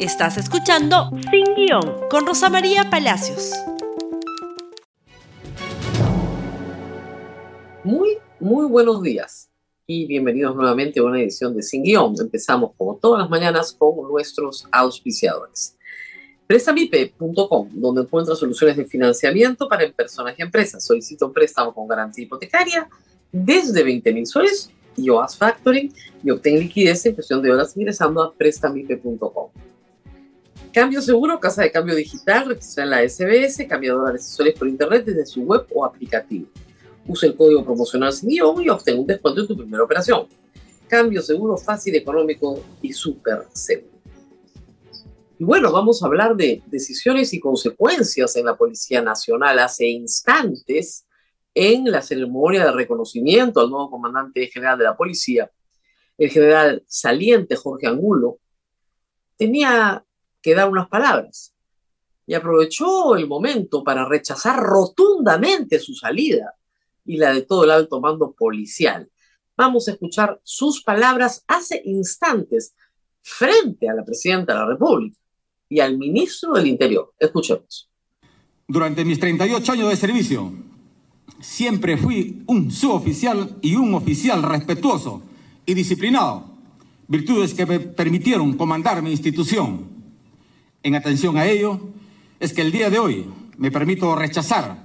Estás escuchando Sin Guión con Rosa María Palacios. Muy, muy buenos días y bienvenidos nuevamente a una edición de Sin Guión. Empezamos como todas las mañanas con nuestros auspiciadores. Prestamipe.com, donde encuentra soluciones de financiamiento para personas y empresas. Solicito un préstamo con garantía hipotecaria desde 20 mil soles y OAS Factoring y obtén liquidez en cuestión de horas ingresando a prestamipe.com. Cambio seguro, casa de cambio digital, registra en la SBS, cambia dólares y soles por internet desde su web o aplicativo. Usa el código promocional sin guion y obtén un descuento en tu primera operación. Cambio seguro, fácil, económico y súper seguro. Y bueno, vamos a hablar de decisiones y consecuencias en la Policía Nacional. Hace instantes, en la ceremonia de reconocimiento al nuevo comandante general de la policía, el general saliente Jorge Angulo tenía que unas palabras y aprovechó el momento para rechazar rotundamente su salida y la de todo el alto mando policial. Vamos a escuchar sus palabras hace instantes frente a la presidenta de la República y al ministro del Interior. Escuchemos. Durante mis 38 años de servicio, siempre fui un suboficial y un oficial respetuoso y disciplinado, virtudes que me permitieron comandar mi institución en atención a ello es que el día de hoy me permito rechazar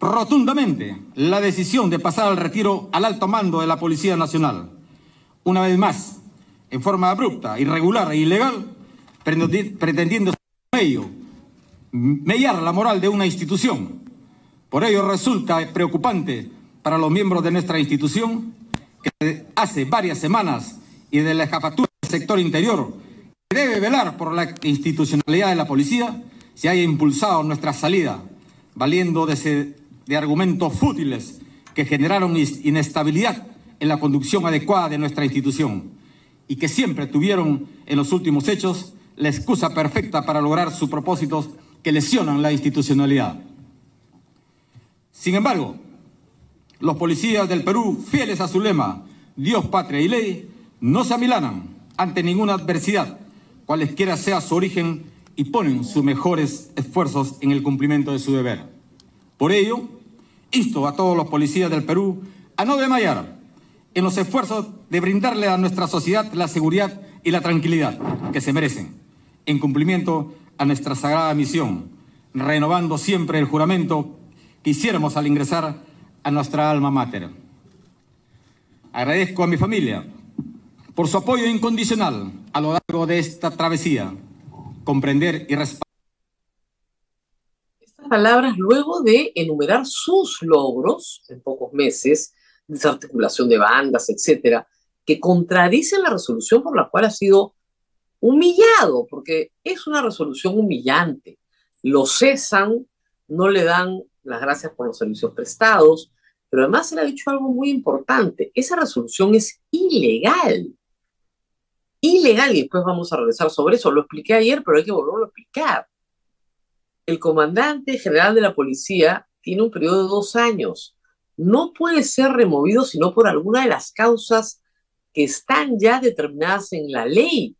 rotundamente la decisión de pasar al retiro al alto mando de la Policía Nacional. Una vez más, en forma abrupta, irregular e ilegal, pretendiendo ello mellar la moral de una institución. Por ello resulta preocupante para los miembros de nuestra institución que hace varias semanas y de la jefatura del sector interior debe velar por la institucionalidad de la policía, se haya impulsado nuestra salida, valiendo de, de argumentos fútiles que generaron inestabilidad en la conducción adecuada de nuestra institución y que siempre tuvieron en los últimos hechos la excusa perfecta para lograr sus propósitos que lesionan la institucionalidad. Sin embargo, los policías del Perú, fieles a su lema, Dios, patria y ley, no se amilanan ante ninguna adversidad cualesquiera sea su origen, y ponen sus mejores esfuerzos en el cumplimiento de su deber. Por ello, insto a todos los policías del Perú a no desmayar en los esfuerzos de brindarle a nuestra sociedad la seguridad y la tranquilidad que se merecen, en cumplimiento a nuestra sagrada misión, renovando siempre el juramento que hiciéramos al ingresar a nuestra alma mater. Agradezco a mi familia, por su apoyo incondicional a lo largo de esta travesía, comprender y respetar. Estas palabras luego de enumerar sus logros en pocos meses, desarticulación de bandas, etcétera, que contradicen la resolución por la cual ha sido humillado, porque es una resolución humillante. Lo cesan, no le dan las gracias por los servicios prestados, pero además se le ha dicho algo muy importante, esa resolución es ilegal ilegal y después vamos a regresar sobre eso. Lo expliqué ayer, pero hay que volverlo a explicar. El comandante general de la policía tiene un periodo de dos años. No puede ser removido sino por alguna de las causas que están ya determinadas en la ley.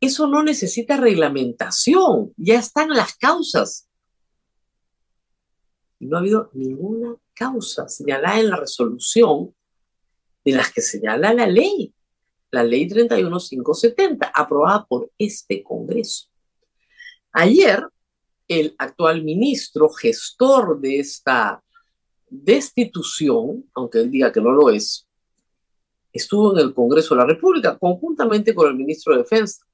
Eso no necesita reglamentación, ya están las causas. Y no ha habido ninguna causa señalada en la resolución de las que señala la ley la ley 31570, aprobada por este Congreso. Ayer, el actual ministro, gestor de esta destitución, aunque él diga que no lo es, estuvo en el Congreso de la República conjuntamente con el ministro de Defensa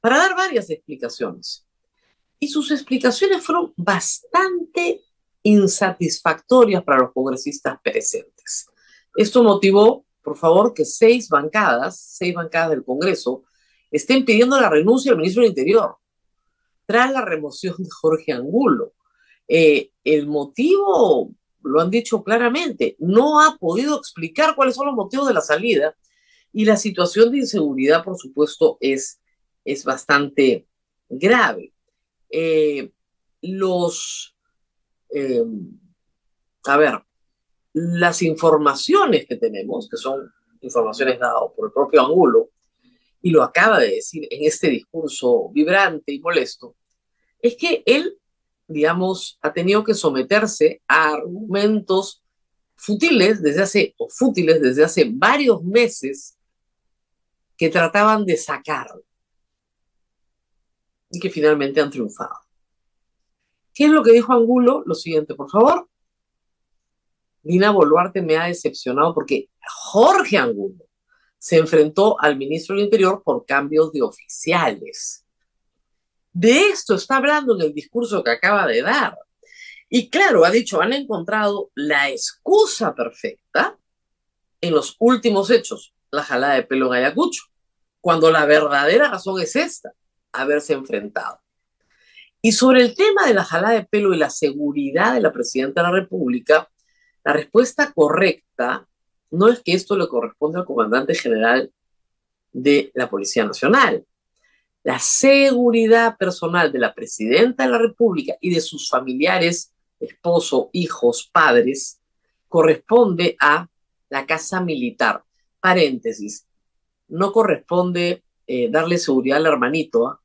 para dar varias explicaciones. Y sus explicaciones fueron bastante insatisfactorias para los congresistas presentes. Esto motivó por favor, que seis bancadas, seis bancadas del Congreso, estén pidiendo la renuncia del ministro del Interior tras la remoción de Jorge Angulo. Eh, el motivo, lo han dicho claramente, no ha podido explicar cuáles son los motivos de la salida y la situación de inseguridad, por supuesto, es, es bastante grave. Eh, los, eh, a ver, las informaciones que tenemos, que son informaciones dadas por el propio Angulo, y lo acaba de decir en este discurso vibrante y molesto, es que él, digamos, ha tenido que someterse a argumentos futiles desde hace, o fútiles desde hace varios meses que trataban de sacarlo y que finalmente han triunfado. ¿Qué es lo que dijo Angulo? Lo siguiente, por favor. Dina Boluarte me ha decepcionado porque Jorge Angulo se enfrentó al ministro del Interior por cambios de oficiales. De esto está hablando en el discurso que acaba de dar. Y claro, ha dicho, han encontrado la excusa perfecta en los últimos hechos, la jalada de pelo en Ayacucho, cuando la verdadera razón es esta, haberse enfrentado. Y sobre el tema de la jalada de pelo y la seguridad de la presidenta de la República, la respuesta correcta no es que esto le corresponde al comandante general de la Policía Nacional. La seguridad personal de la presidenta de la República y de sus familiares, esposo, hijos, padres, corresponde a la Casa Militar. Paréntesis, no corresponde eh, darle seguridad al hermanito. ¿ah?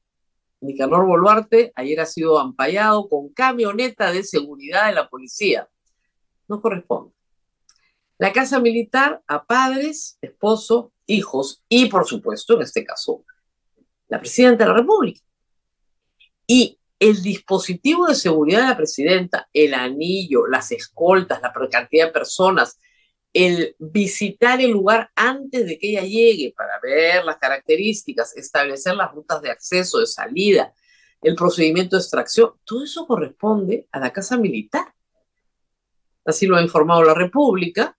Nicanor Boluarte ayer ha sido ampallado con camioneta de seguridad de la policía. No corresponde. La casa militar a padres, esposo, hijos y, por supuesto, en este caso, la presidenta de la República. Y el dispositivo de seguridad de la presidenta, el anillo, las escoltas, la cantidad de personas, el visitar el lugar antes de que ella llegue para ver las características, establecer las rutas de acceso, de salida, el procedimiento de extracción, todo eso corresponde a la Casa Militar. Así lo ha informado la República.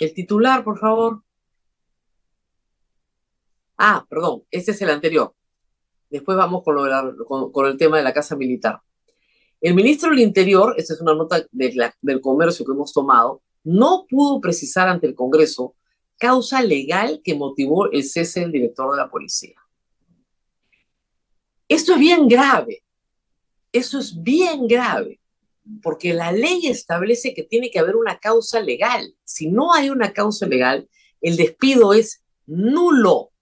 El titular, por favor. Ah, perdón, este es el anterior. Después vamos con, el tema de la Casa Militar. El ministro del Interior, esta es una nota de del comercio que hemos tomado, no pudo precisar ante el Congreso causa legal que motivó el cese del director de la policía. Esto es bien grave, eso es bien grave, porque la ley establece que tiene que haber una causa legal. Si no hay una causa legal, el despido es nulo.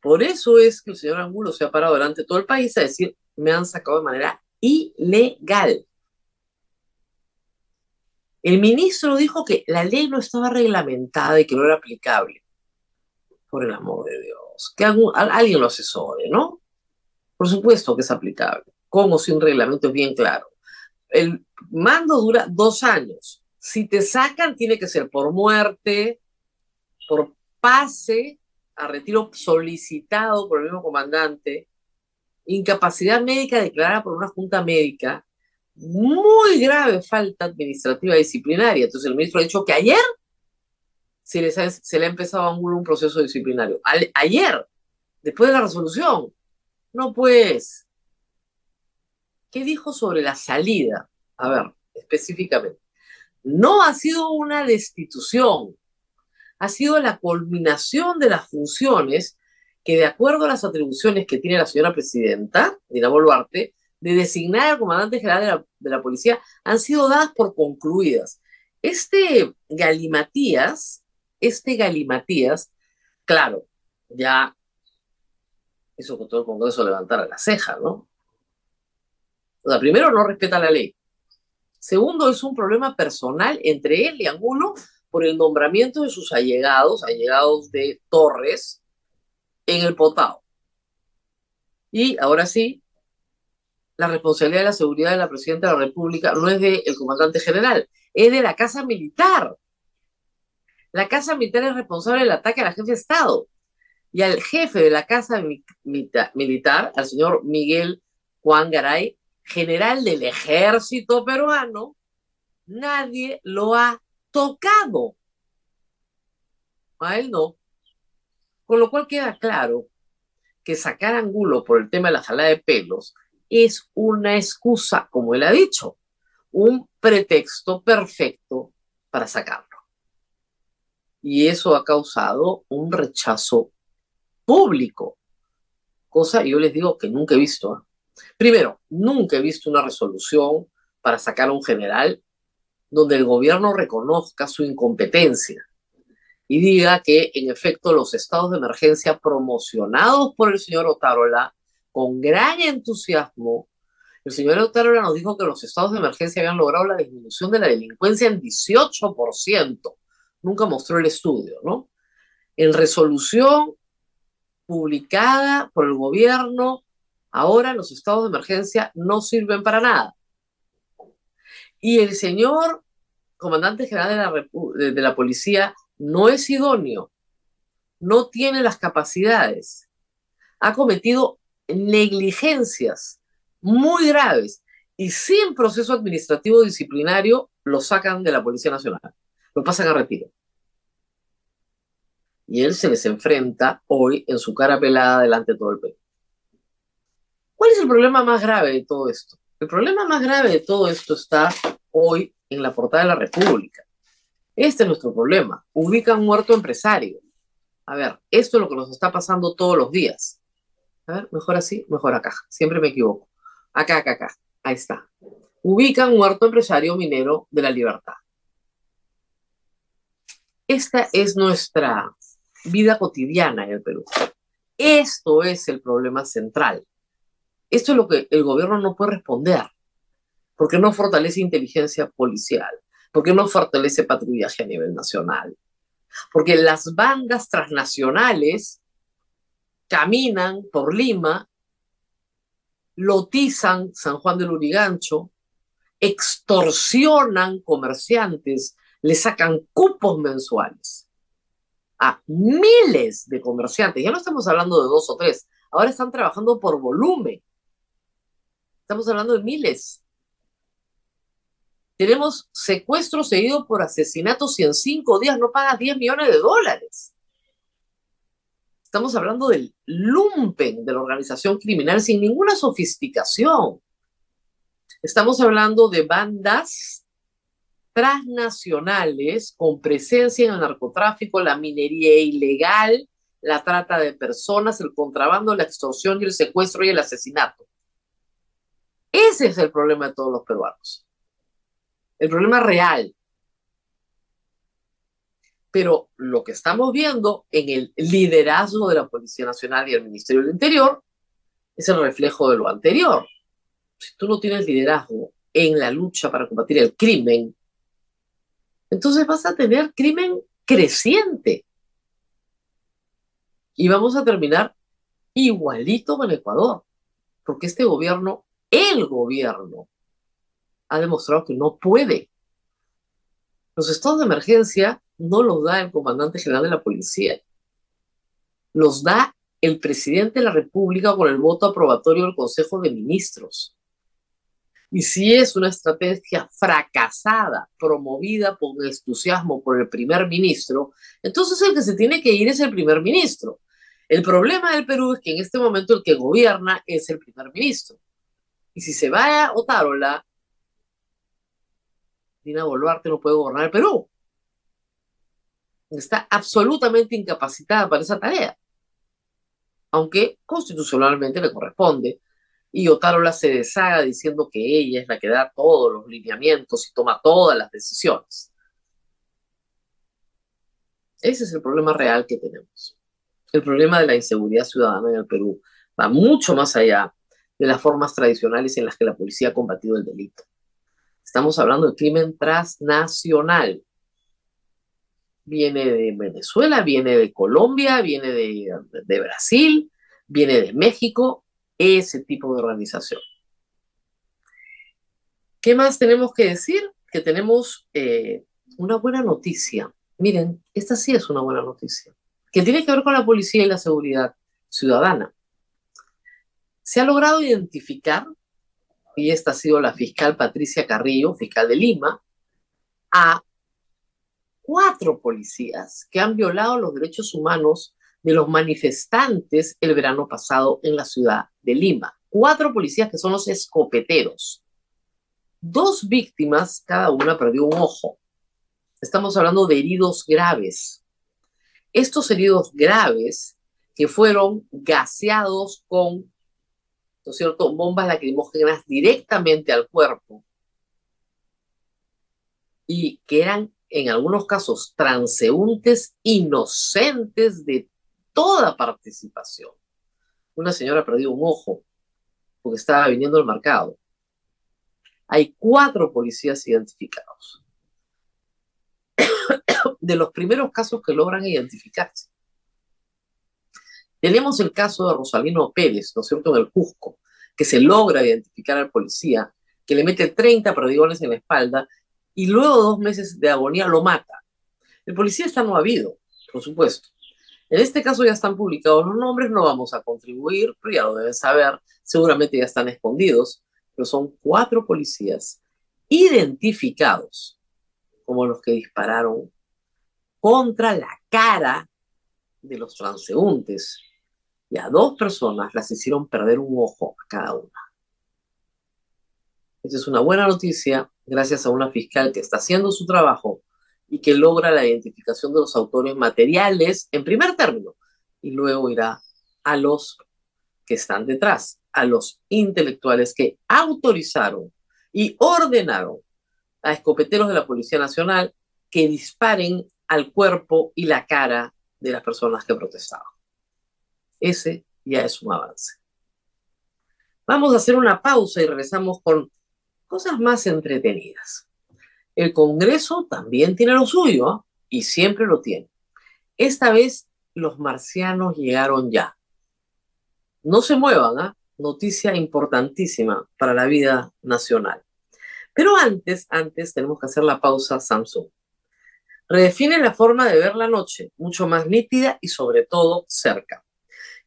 Por eso es que el señor Angulo se ha parado delante de todo el país a decir, me han sacado de manera ilegal. El ministro dijo que la ley no estaba reglamentada y que no era aplicable. Por el amor de Dios. Que alguien lo asesore, ¿no? Por supuesto que es aplicable. Como sin reglamento es bien claro. El mando dura dos años. Si te sacan, tiene que ser por muerte, por pase a retiro solicitado por el mismo comandante, incapacidad médica declarada por una junta médica, muy grave falta administrativa disciplinaria. Entonces el ministro ha dicho que ayer se le ha empezado a un proceso disciplinario. ayer, después de la resolución. No pues. ¿Qué dijo sobre la salida? A ver, específicamente. No ha sido una destitución, ha sido la culminación de las funciones que, de acuerdo a las atribuciones que tiene la señora presidenta, Dina Boluarte, de designar al comandante general de la, policía han sido dadas por concluidas. Este Galimatías, este Galimatías, claro, ya hizo que todo el Congreso levantara la ceja, ¿no? O primero no respeta la ley. Segundo, es un problema personal entre él y Angulo por el nombramiento de sus allegados, allegados de Torres, en el Potao. Y ahora sí, la responsabilidad de la seguridad de la presidenta de la República no es del comandante general, es de la Casa Militar. La Casa Militar es responsable del ataque a la jefe de Estado. Y al jefe de la Casa Militar, al señor Miguel Juan Garay, general del ejército peruano, nadie lo ha tocado. A él no. Con lo cual queda claro que sacar Angulo por el tema de la jalada de pelos es una excusa, como él ha dicho, un pretexto perfecto para sacarlo. Y eso ha causado un rechazo público, cosa yo les digo que nunca he visto. Primero, nunca he visto una resolución para sacar a un general donde el gobierno reconozca su incompetencia. y diga que en efecto los estados de emergencia promocionados por el señor Otárola con gran entusiasmo, el señor Otárola nos dijo que los estados de emergencia habían logrado la disminución de la delincuencia en 18%. Nunca mostró el estudio, ¿no? En resolución publicada por el gobierno, ahora los estados de emergencia no sirven para nada. Y el señor comandante general de la, de la policía no es idóneo, no tiene las capacidades, ha cometido negligencias muy graves y sin proceso administrativo disciplinario lo sacan de la Policía Nacional, lo pasan a retiro. Y él se les enfrenta hoy en su cara pelada delante de todo el Perú. ¿Cuál es el problema más grave de todo esto? El problema más grave de todo esto está hoy en la portada de la República. Este es nuestro problema. Ubican muerto empresario. A ver, esto es lo que nos está pasando todos los días. A ver, mejor así, mejor acá. Siempre me equivoco. Acá, acá, acá. Ahí está. Ubican muerto empresario minero de la libertad. Esta es nuestra vida cotidiana en el Perú. Esto es el problema central. Esto es lo que el gobierno no puede responder, porque no fortalece inteligencia policial, porque no fortalece patrullaje a nivel nacional, porque las bandas transnacionales caminan por Lima, lotizan San Juan del Urigancho, extorsionan comerciantes, le sacan cupos mensuales a miles de comerciantes. Ya no estamos hablando de dos o tres, ahora están trabajando por volumen. Estamos hablando de miles. Tenemos secuestro seguido por asesinatos y en cinco días no pagas 10 millones de dólares. Estamos hablando del lumpen de la organización criminal sin ninguna sofisticación. Estamos hablando de bandas transnacionales con presencia en el narcotráfico, la minería ilegal, la trata de personas, el contrabando, la extorsión y el secuestro y el asesinato. Ese es el problema de todos los peruanos. El problema real. Pero lo que estamos viendo en el liderazgo de la Policía Nacional y el Ministerio del Interior es el reflejo de lo anterior. Si tú no tienes liderazgo en la lucha para combatir el crimen, entonces vas a tener crimen creciente. Y vamos a terminar igualito con Ecuador, porque este gobierno, el gobierno, ha demostrado que no puede. Los estados de emergencia no los da el comandante general de la policía, los da el presidente de la República con el voto aprobatorio del Consejo de Ministros. Y si es una estrategia fracasada, promovida con entusiasmo por el primer ministro, entonces el que se tiene que ir es el primer ministro. El problema del Perú es que en este momento el que gobierna es el primer ministro. Y si se va a Otárola, Dina Boluarte no puede gobernar el Perú. Está absolutamente incapacitada para esa tarea. Aunque constitucionalmente le corresponde y Otárola se deshaga diciendo que ella es la que da todos los lineamientos y toma todas las decisiones. Ese es el problema real que tenemos. El problema de la inseguridad ciudadana en el Perú va mucho más allá de las formas tradicionales en las que la policía ha combatido el delito. Estamos hablando de crimen transnacional. Viene de Venezuela, viene de Colombia, viene de, de Brasil, viene de México ese tipo de organización. ¿Qué más tenemos que decir? Que tenemos eh, una buena noticia. Miren, esta sí es una buena noticia, que tiene que ver con la policía y la seguridad ciudadana. Se ha logrado identificar, y esta ha sido la fiscal Patricia Carrillo, fiscal de Lima, a cuatro policías que han violado los derechos humanos de los manifestantes el verano pasado en la ciudad de Lima. Cuatro policías que son los escopeteros. Dos víctimas, cada una perdió un ojo. Estamos hablando de heridos graves. Estos heridos graves que fueron gaseados con, ¿no es cierto?, bombas lacrimógenas directamente al cuerpo y que eran en algunos casos, transeúntes inocentes de toda participación. Una señora perdió un ojo porque estaba viniendo al mercado. Hay cuatro policías identificados. De los primeros casos que logran identificarse. Tenemos el caso de Rosalino Pérez, ¿no es cierto?, en el Cusco, que se logra identificar al policía, que le mete 30 perdigones en la espalda y luego dos meses de agonía lo mata. El policía está no habido, por supuesto. En este caso ya están publicados los nombres, no vamos a contribuir, pero ya lo deben saber, seguramente ya están escondidos, pero son cuatro policías identificados como los que dispararon contra la cara de los transeúntes y a dos personas las hicieron perder un ojo a cada una. Esta es una buena noticia gracias a una fiscal que está haciendo su trabajo y que logra la identificación de los autores materiales en primer término y luego irá a los que están detrás, a los intelectuales que autorizaron y ordenaron a escopeteros de la Policía Nacional que disparen al cuerpo y la cara de las personas que protestaban. Ese ya es un avance. Vamos a hacer una pausa y regresamos con cosas más entretenidas. El Congreso también tiene lo suyo y siempre lo tiene. Esta vez los marcianos llegaron ya. No se muevan, ¿ah? noticia importantísima para la vida nacional. Pero antes, antes tenemos que hacer la pausa Samsung. Redefine la forma de ver la noche, mucho más nítida y sobre todo cerca.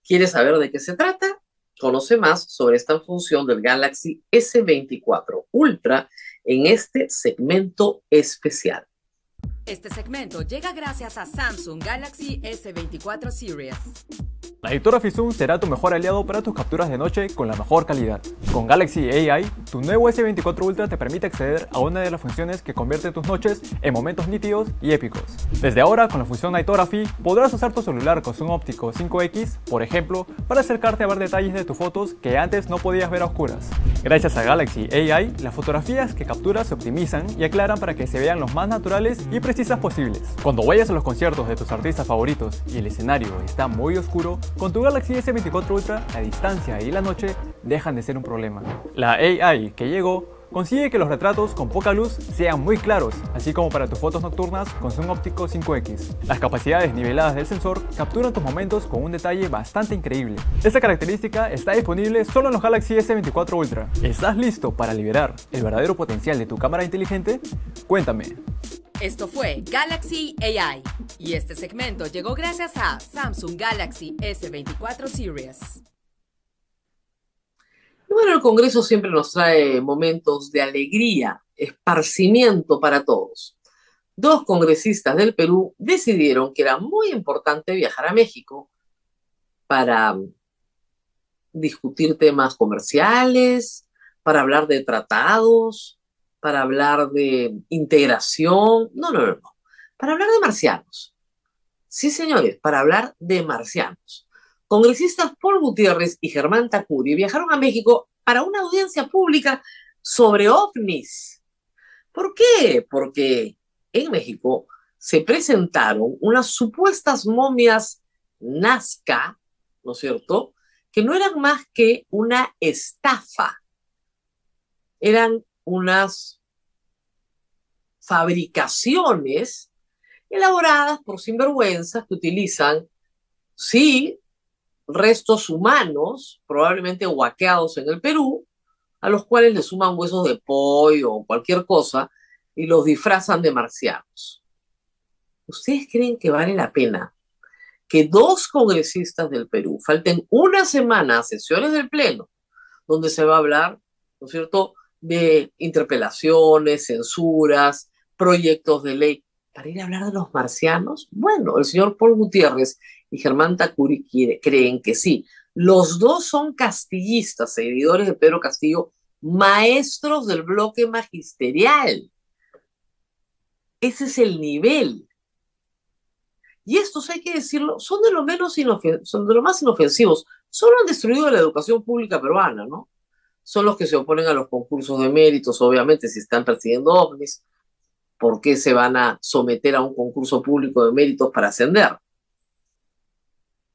¿Quieres saber de qué se trata? Conoce más sobre esta función del Galaxy S24 Ultra en este segmento especial. Este segmento llega gracias a Samsung Galaxy S24 Series. La editora Fisum será tu mejor aliado para tus capturas de noche con la mejor calidad. Con Galaxy AI, tu nuevo S24 Ultra te permite acceder a una de las funciones que convierte tus noches en momentos nítidos y épicos. Desde ahora, con la función Nightography, podrás usar tu celular con zoom óptico 5X, por ejemplo, para acercarte a ver detalles de tus fotos que antes no podías ver a oscuras. Gracias a Galaxy AI, las fotografías que capturas se optimizan y aclaran para que se vean los más naturales y posibles. Cuando vayas a los conciertos de tus artistas favoritos y el escenario está muy oscuro, con tu Galaxy S24 Ultra, la distancia y la noche dejan de ser un problema. La AI que llegó consigue que los retratos con poca luz sean muy claros, así como para tus fotos nocturnas con zoom óptico 5X. Las capacidades niveladas del sensor capturan tus momentos con un detalle bastante increíble. Esta característica está disponible solo en los Galaxy S24 Ultra. ¿Estás listo para liberar el verdadero potencial de tu cámara inteligente? Cuéntame. Esto fue Galaxy AI y este segmento llegó gracias a Samsung Galaxy S24 Series. Bueno, el Congreso siempre nos trae momentos de alegría, esparcimiento para todos. Dos congresistas del Perú decidieron que era muy importante viajar a México para discutir temas comerciales, para hablar de tratados, para hablar de integración, no, no, no, no, para hablar de marcianos. Sí, señores, para hablar de marcianos. Congresistas Paul Gutiérrez y Germán Tacuri viajaron a México para una audiencia pública sobre ovnis. ¿Por qué? Porque en México se presentaron unas supuestas momias Nazca, ¿no es cierto? Que no eran más que una estafa. Eran unas fabricaciones elaboradas por sinvergüenzas que utilizan, sí, restos humanos, probablemente huaqueados en el Perú, a los cuales le suman huesos de pollo o cualquier cosa y los disfrazan de marcianos. ¿Ustedes creen que vale la pena que dos congresistas del Perú falten una semana a sesiones del Pleno, donde se va a hablar, ¿no es cierto?, de interpelaciones, censuras, proyectos de ley. Para ir a hablar de los marcianos, bueno, el señor Paul Gutiérrez y Germán Tacuri creen que sí. Los dos son castillistas, seguidores de Pedro Castillo, maestros del bloque magisterial. Ese es el nivel. Y estos, hay que decirlo, son de lo menos son de lo más inofensivos. Solo han destruido la educación pública peruana, ¿no? Son los que se oponen a los concursos de méritos, obviamente, si están persiguiendo ovnis. por qué se van a someter a un concurso público de méritos para ascender.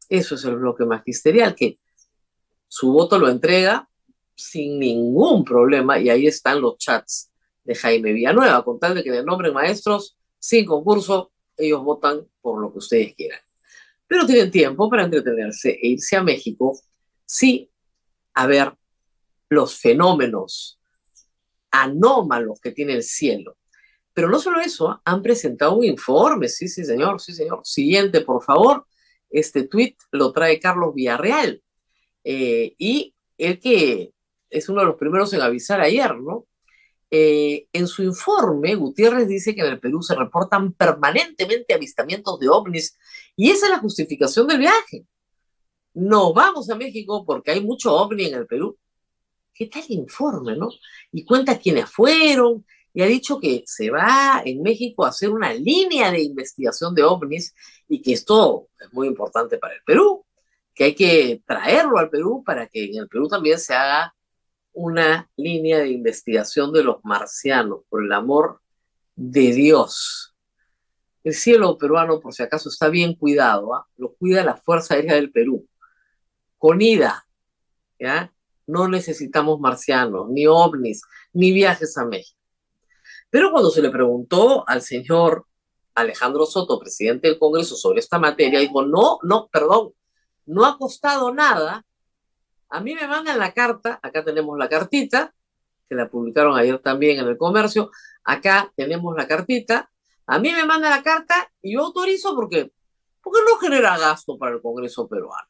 Eso es el bloque magisterial, que su voto lo entrega sin ningún problema y ahí están los chats de Jaime Villanueva, con tal de que le nombren maestros sin concurso, ellos votan por lo que ustedes quieran. Pero tienen tiempo para entretenerse e irse a México, sí, a ver los fenómenos anómalos que tiene el cielo. Pero no solo eso, han presentado un informe, sí, sí, señor, sí, señor. Siguiente, por favor. Este tweet lo trae Carlos Villarreal. Eh, y el que es uno de los primeros en avisar ayer, ¿no? Eh, en su informe, Gutiérrez dice que en el Perú se reportan permanentemente avistamientos de ovnis y esa es la justificación del viaje. No vamos a México porque hay mucho ovni en el Perú. ¿Qué tal informe, no? Y cuenta quiénes fueron y ha dicho que se va en México a hacer una línea de investigación de ovnis y que esto es muy importante para el Perú, que hay que traerlo al Perú para que en el Perú también se haga una línea de investigación de los marcianos, por el amor de Dios. El cielo peruano, por si acaso, está bien cuidado, ¿ah? lo cuida la Fuerza Aérea del Perú. Con ida, ¿ya? No necesitamos marcianos, ni ovnis, ni viajes a México. Pero cuando se le preguntó al señor Alejandro Soto, presidente del Congreso, sobre esta materia, dijo, no, no, perdón, no ha costado nada a mí me mandan la carta, acá tenemos la cartita, que la publicaron ayer también en el comercio, acá tenemos la cartita, a mí me manda la carta y yo autorizo porque, porque no genera gasto para el Congreso peruano.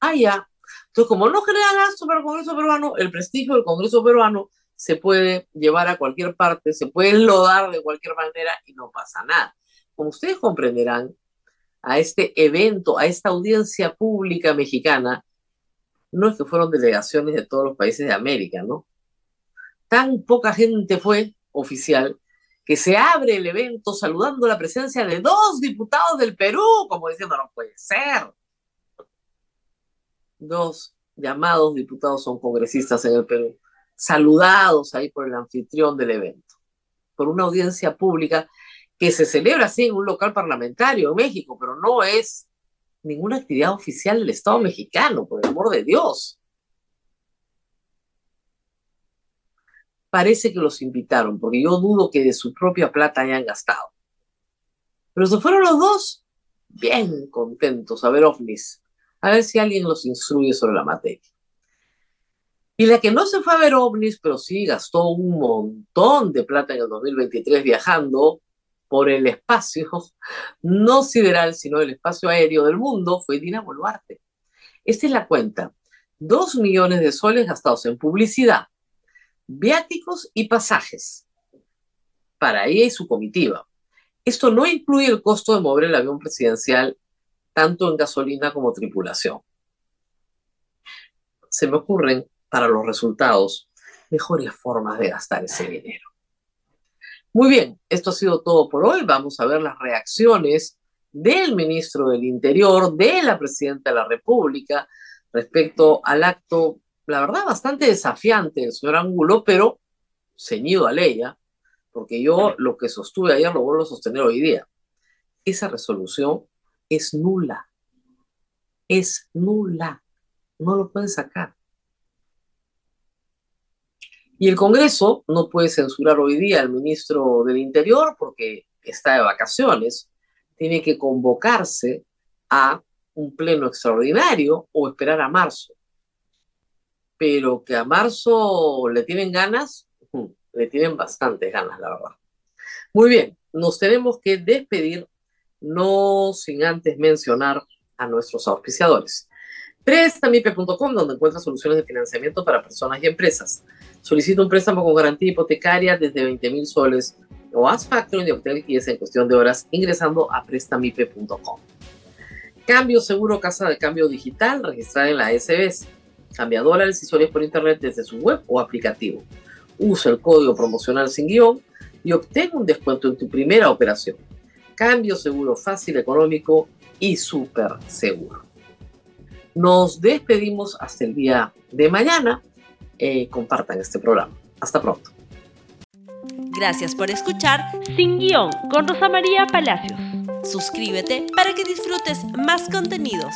Ah, ya. Entonces, como no genera gasto para el Congreso peruano, el prestigio del Congreso peruano se puede llevar a cualquier parte, se puede lodar de cualquier manera y no pasa nada. Como ustedes comprenderán, a este evento, a esta audiencia pública mexicana, no es que fueron delegaciones de todos los países de América, ¿no? Tan poca gente fue oficial que se abre el evento saludando la presencia de dos diputados del Perú, como diciendo, no puede ser. Dos llamados diputados son congresistas en el Perú, saludados ahí por el anfitrión del evento, por una audiencia pública que se celebra así en un local parlamentario en México, pero no es ninguna actividad oficial del Estado mexicano, por el amor de Dios. Parece que los invitaron, porque yo dudo que de su propia plata hayan gastado. Pero se fueron los dos bien contentos a ver ovnis, a ver si alguien los instruye sobre la materia. Y la que no se fue a ver ovnis, pero sí gastó un montón de plata en el 2023 viajando, por el espacio, no sideral, sino el espacio aéreo del mundo, fue Dina Boluarte. Esta es la cuenta. Dos millones de soles gastados en publicidad, viáticos y pasajes para ella y su comitiva. Esto no incluye el costo de mover el avión presidencial tanto en gasolina como tripulación. Se me ocurren para los resultados mejores formas de gastar ese dinero. Muy bien, esto ha sido todo por hoy. Vamos a ver las reacciones del ministro del Interior, de la presidenta de la República, respecto al acto, la verdad, bastante desafiante del señor Angulo, pero ceñido a ley, porque yo lo que sostuve ayer lo vuelvo a sostener hoy día. Esa resolución es nula. Es nula. No lo pueden sacar. Y el Congreso no puede censurar hoy día al ministro del Interior porque está de vacaciones. Tiene que convocarse a un pleno extraordinario o esperar a marzo. Pero que a marzo le tienen ganas, le tienen bastantes ganas, la verdad. Muy bien, nos tenemos que despedir, no sin antes mencionar a nuestros auspiciadores. Prestamipe.com, donde encuentras soluciones de financiamiento para personas y empresas. Solicita un préstamo con garantía hipotecaria desde 20 mil soles o haz factoring de Hotel es en cuestión de horas ingresando a prestamipe.com. Cambio seguro casa de cambio digital registrada en la SBS. Cambia dólares y soles por internet desde su web o aplicativo. Usa el código promocional sin guion y obtén un descuento en tu primera operación. Cambio seguro fácil, económico y súper seguro. Nos despedimos hasta el día de mañana. Eh, compartan este programa. Hasta pronto. Gracias por escuchar Sin Guión con Rosa María Palacios. Suscríbete para que disfrutes más contenidos.